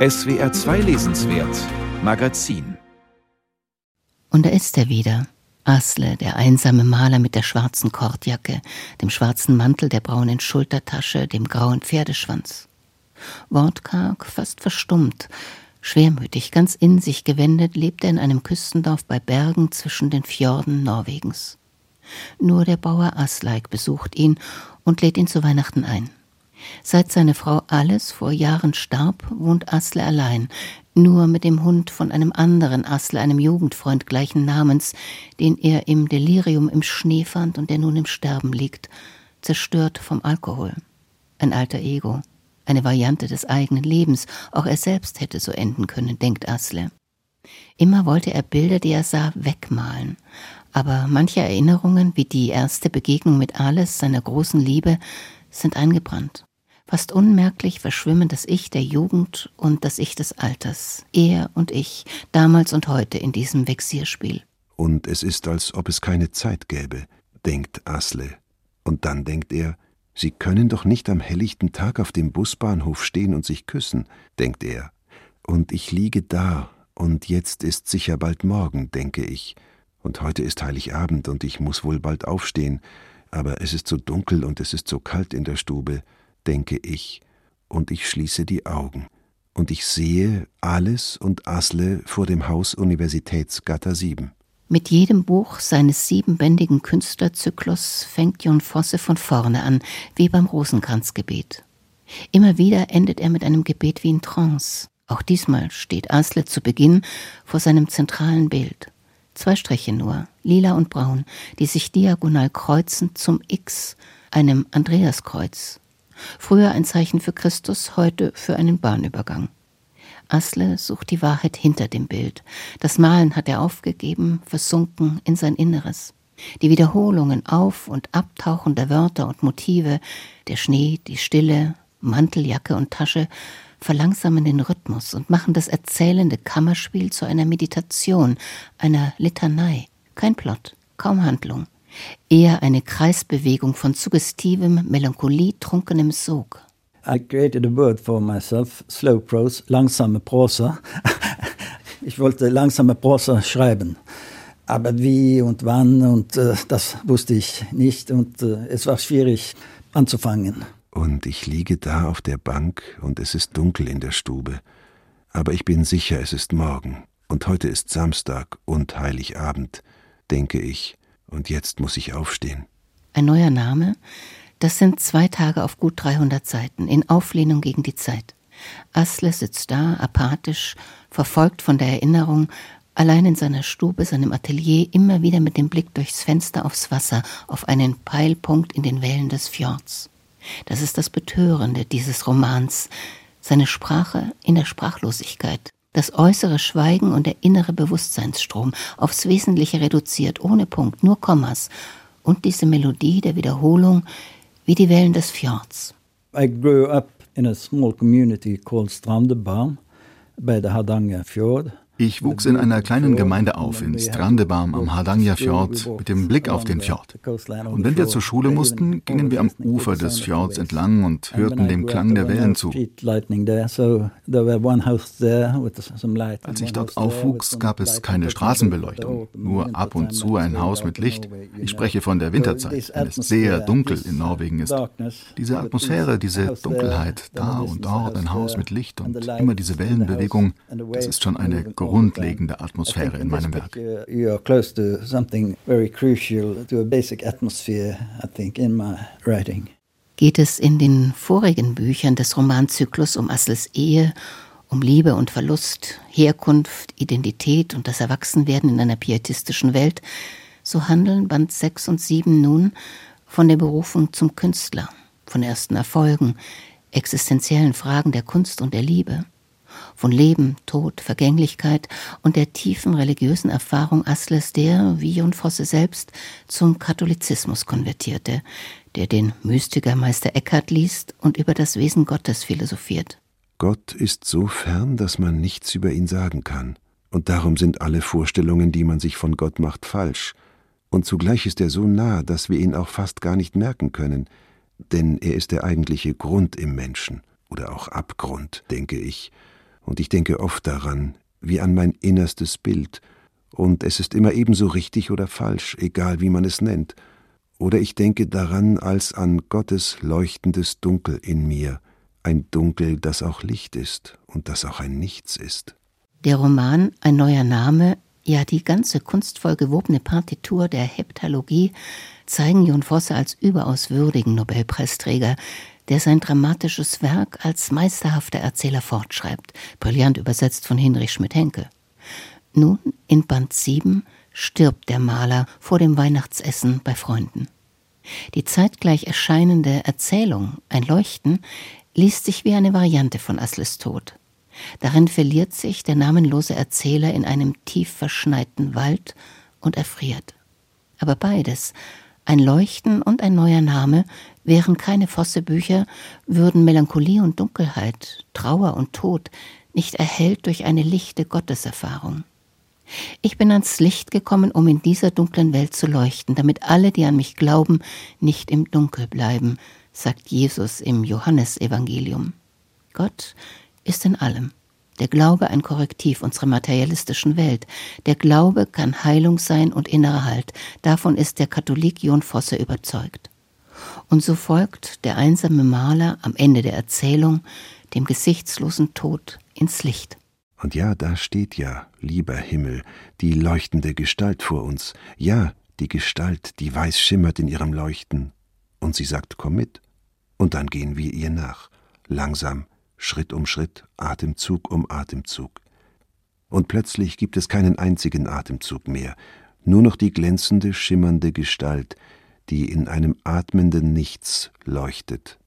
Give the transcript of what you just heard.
SWR 2 Lesenswert Magazin Und da ist er wieder. Asle, der einsame Maler mit der schwarzen Kordjacke, dem schwarzen Mantel, der braunen Schultertasche, dem grauen Pferdeschwanz. Wortkarg, fast verstummt, schwermütig, ganz in sich gewendet, lebt er in einem Küstendorf bei Bergen zwischen den Fjorden Norwegens. Nur der Bauer Asleik besucht ihn und lädt ihn zu Weihnachten ein. Seit seine Frau Alice vor Jahren starb, wohnt Asle allein, nur mit dem Hund von einem anderen Asle, einem Jugendfreund gleichen Namens, den er im Delirium im Schnee fand und der nun im Sterben liegt, zerstört vom Alkohol. Ein alter Ego, eine Variante des eigenen Lebens, auch er selbst hätte so enden können, denkt Asle. Immer wollte er Bilder, die er sah, wegmalen, aber manche Erinnerungen, wie die erste Begegnung mit Alice, seiner großen Liebe, sind eingebrannt. Fast unmerklich verschwimmen das Ich der Jugend und das Ich des Alters, er und ich, damals und heute in diesem Vexierspiel. Und es ist, als ob es keine Zeit gäbe, denkt Asle. Und dann denkt er, Sie können doch nicht am helllichten Tag auf dem Busbahnhof stehen und sich küssen, denkt er. Und ich liege da, und jetzt ist sicher bald morgen, denke ich. Und heute ist Heiligabend, und ich muss wohl bald aufstehen, aber es ist so dunkel und es ist so kalt in der Stube, denke ich, und ich schließe die Augen, und ich sehe alles und Asle vor dem Haus Universitätsgatter 7. Mit jedem Buch seines siebenbändigen Künstlerzyklus fängt Jon Fosse von vorne an, wie beim Rosenkranzgebet. Immer wieder endet er mit einem Gebet wie in Trance. Auch diesmal steht Asle zu Beginn vor seinem zentralen Bild. Zwei Striche nur, lila und braun, die sich diagonal kreuzen zum X, einem Andreaskreuz, Früher ein Zeichen für Christus, heute für einen Bahnübergang. Asle sucht die Wahrheit hinter dem Bild. Das Malen hat er aufgegeben, versunken in sein Inneres. Die Wiederholungen auf und abtauchen der Wörter und Motive, der Schnee, die Stille, Manteljacke und Tasche verlangsamen den Rhythmus und machen das erzählende Kammerspiel zu einer Meditation, einer Litanei. Kein Plot, kaum Handlung, eher eine Kreisbewegung von suggestivem, melancholietrunkenem Sog. I created a word for myself, slow prose, langsame Prosa. ich wollte langsame Prosa schreiben. Aber wie und wann und äh, das wusste ich nicht und äh, es war schwierig anzufangen. Und ich liege da auf der Bank und es ist dunkel in der Stube. Aber ich bin sicher, es ist morgen und heute ist Samstag und Heiligabend, denke ich und jetzt muss ich aufstehen. Ein neuer Name? Das sind zwei Tage auf gut 300 Seiten, in Auflehnung gegen die Zeit. Asle sitzt da, apathisch, verfolgt von der Erinnerung, allein in seiner Stube, seinem Atelier, immer wieder mit dem Blick durchs Fenster aufs Wasser, auf einen Peilpunkt in den Wellen des Fjords. Das ist das Betörende dieses Romans, seine Sprache in der Sprachlosigkeit, das äußere Schweigen und der innere Bewusstseinsstrom aufs Wesentliche reduziert, ohne Punkt, nur Kommas, und diese Melodie der Wiederholung wie die Wellen des Fjords. I grew up in a small community called Strandebarm by the Hardanger Fjord. Ich wuchs in einer kleinen Gemeinde auf, in Strandebarm am Hardangerfjord, mit dem Blick auf den Fjord. Und wenn wir zur Schule mussten, gingen wir am Ufer des Fjords entlang und hörten dem Klang der Wellen zu. Als ich dort aufwuchs, gab es keine Straßenbeleuchtung, nur ab und zu ein Haus mit Licht. Ich spreche von der Winterzeit, wenn es sehr dunkel in Norwegen ist. Diese Atmosphäre, diese Dunkelheit, da und dort ein Haus mit Licht und immer diese Wellenbewegung, das ist schon eine große grundlegende Atmosphäre in meinem Werk. Geht es in den vorigen Büchern des Romanzyklus um Assels Ehe, um Liebe und Verlust, Herkunft, Identität und das Erwachsenwerden in einer pietistischen Welt, so handeln Band 6 und 7 nun von der Berufung zum Künstler, von ersten Erfolgen, existenziellen Fragen der Kunst und der Liebe von Leben, Tod, Vergänglichkeit und der tiefen religiösen Erfahrung Asles, der, wie Jon Fosse selbst, zum Katholizismus konvertierte, der den Mystiker Meister Eckhart liest und über das Wesen Gottes philosophiert. Gott ist so fern, dass man nichts über ihn sagen kann, und darum sind alle Vorstellungen, die man sich von Gott macht, falsch, und zugleich ist er so nah, dass wir ihn auch fast gar nicht merken können, denn er ist der eigentliche Grund im Menschen. Oder auch Abgrund, denke ich, und ich denke oft daran, wie an mein innerstes Bild, und es ist immer ebenso richtig oder falsch, egal wie man es nennt, oder ich denke daran als an Gottes leuchtendes Dunkel in mir, ein Dunkel, das auch Licht ist und das auch ein Nichts ist. Der Roman Ein neuer Name, ja die ganze kunstvoll gewobene Partitur der Heptalogie zeigen Jon Fosse als überaus würdigen Nobelpreisträger, der sein dramatisches Werk als meisterhafter Erzähler fortschreibt, brillant übersetzt von Hinrich Schmidt-Henke. Nun, in Band 7, stirbt der Maler vor dem Weihnachtsessen bei Freunden. Die zeitgleich erscheinende Erzählung, ein Leuchten, liest sich wie eine Variante von Asles Tod. Darin verliert sich der namenlose Erzähler in einem tief verschneiten Wald und erfriert. Aber beides, ein Leuchten und ein neuer Name, wären keine Vosse-Bücher, würden Melancholie und Dunkelheit, Trauer und Tod nicht erhellt durch eine lichte Gotteserfahrung. Ich bin ans Licht gekommen, um in dieser dunklen Welt zu leuchten, damit alle, die an mich glauben, nicht im Dunkel bleiben, sagt Jesus im Johannesevangelium. Gott ist in allem. Der Glaube ein Korrektiv unserer materialistischen Welt. Der Glaube kann Heilung sein und innerer Halt. Davon ist der Katholik John Fosse überzeugt. Und so folgt der einsame Maler am Ende der Erzählung dem gesichtslosen Tod ins Licht. Und ja, da steht ja, lieber Himmel, die leuchtende Gestalt vor uns. Ja, die Gestalt, die weiß schimmert in ihrem Leuchten. Und sie sagt, komm mit. Und dann gehen wir ihr nach, langsam, Schritt um Schritt, Atemzug um Atemzug. Und plötzlich gibt es keinen einzigen Atemzug mehr, nur noch die glänzende, schimmernde Gestalt, die in einem atmenden Nichts leuchtet